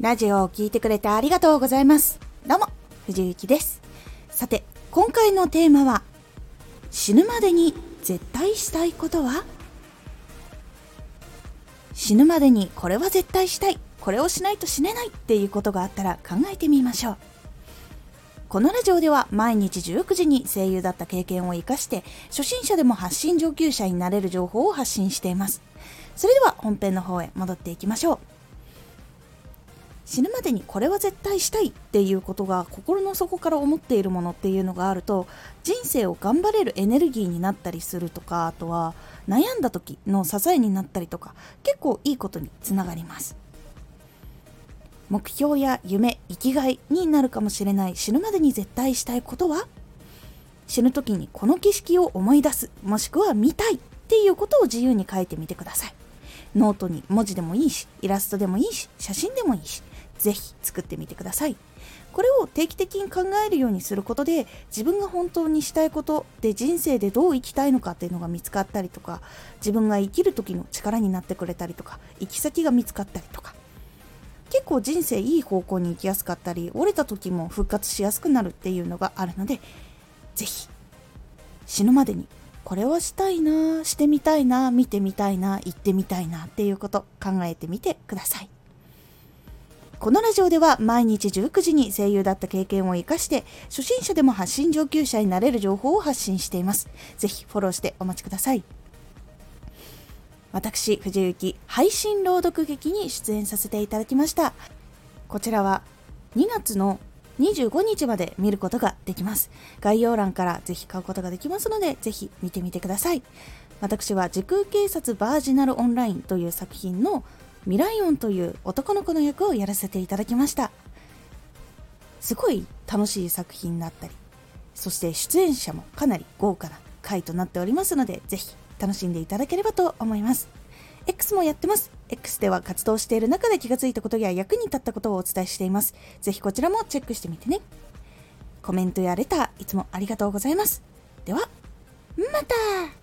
ラジオを聴いてくれてありがとうございます。どうも、藤幸です。さて、今回のテーマは、死ぬまでに絶対したいことは？死ぬまでにこれは絶対したい、これをしないと死ねないっていうことがあったら考えてみましょう。このラジオでは毎日19時に声優だった経験を活かして初心者でも発信上級者になれる情報を発信しています。それでは本編の方へ戻っていきましょう。死ぬまでにこれは絶対したいっていうことが心の底から思っているものっていうのがあると人生を頑張れるエネルギーになったりするとかあとは悩んだ時の支えになったりとか結構いいことにつながります。目標や夢生きがいになるかもしれない死ぬまでに絶対したいことは？死ぬ時にこの景色を思い出すもしくは見たいっていうことを自由に書いてみてください。ノートに文字でもいいしイラストでもいいし写真でもいいしぜひ作ってみてください。これを定期的に考えるようにすることで自分が本当にしたいことで人生でどう生きたいのかっていうのが見つかったりとか自分が生きる時の力になってくれたりとか行き先が見つかったりとか結構人生いい方向に行きやすかったり折れた時も復活しやすくなるっていうのがあるので是非死ぬまでにこれはしたいなしてみたいな見てみたいな行ってみたいなっていうこと考えてみてください。このラジオでは毎日19時に声優だった経験を活かして初心者でも発信上級者になれる情報を発信しています。ぜひフォローしてお待ちください。私、藤幸、配信朗読劇に出演させていただきました。こちらは2月の25日まで見ることができます。概要欄からぜひ買うことができますので、ぜひ見てみてください。私は時空警察バージナルオンラインという作品のミライオンという男の子の役をやらせていただきました。すごい楽しい作品だったりそして出演者もかなり豪華な回となっておりますのでぜひ楽しんでいただければと思います。X もやってます。X では活動している中で気がついたことや役に立ったことをお伝えしています。ぜひこちらもチェックしてみてね。コメントやレターいつもありがとうございます。ではまた!